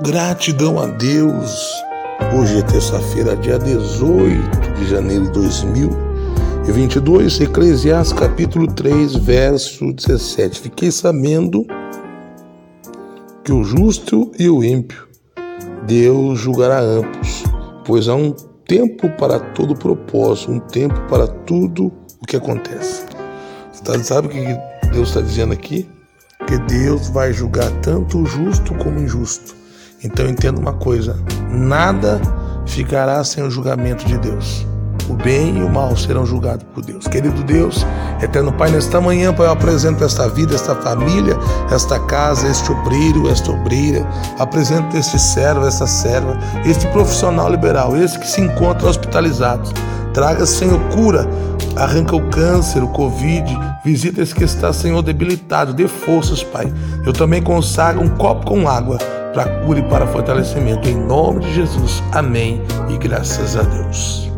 Gratidão a Deus. Hoje é terça-feira, dia 18 de janeiro de 2022, Eclesiastes capítulo 3, verso 17. Fiquei sabendo que o justo e o ímpio Deus julgará ambos, pois há um tempo para todo propósito, um tempo para tudo o que acontece. Você sabe o que Deus está dizendo aqui? Que Deus vai julgar tanto o justo como o injusto. Então entenda uma coisa: nada ficará sem o julgamento de Deus. O bem e o mal serão julgados por Deus. Querido Deus, eterno Pai, nesta manhã, Pai, eu apresento esta vida, esta família, esta casa, este obreiro, esta obreira. Apresento este servo, esta serva, este profissional liberal, este que se encontra hospitalizado. Traga, Senhor, cura. Arranca o câncer, o Covid. Visita esse que está, Senhor, debilitado. Dê forças, Pai. Eu também consagro um copo com água para cura e para fortalecimento. Em nome de Jesus. Amém. E graças a Deus.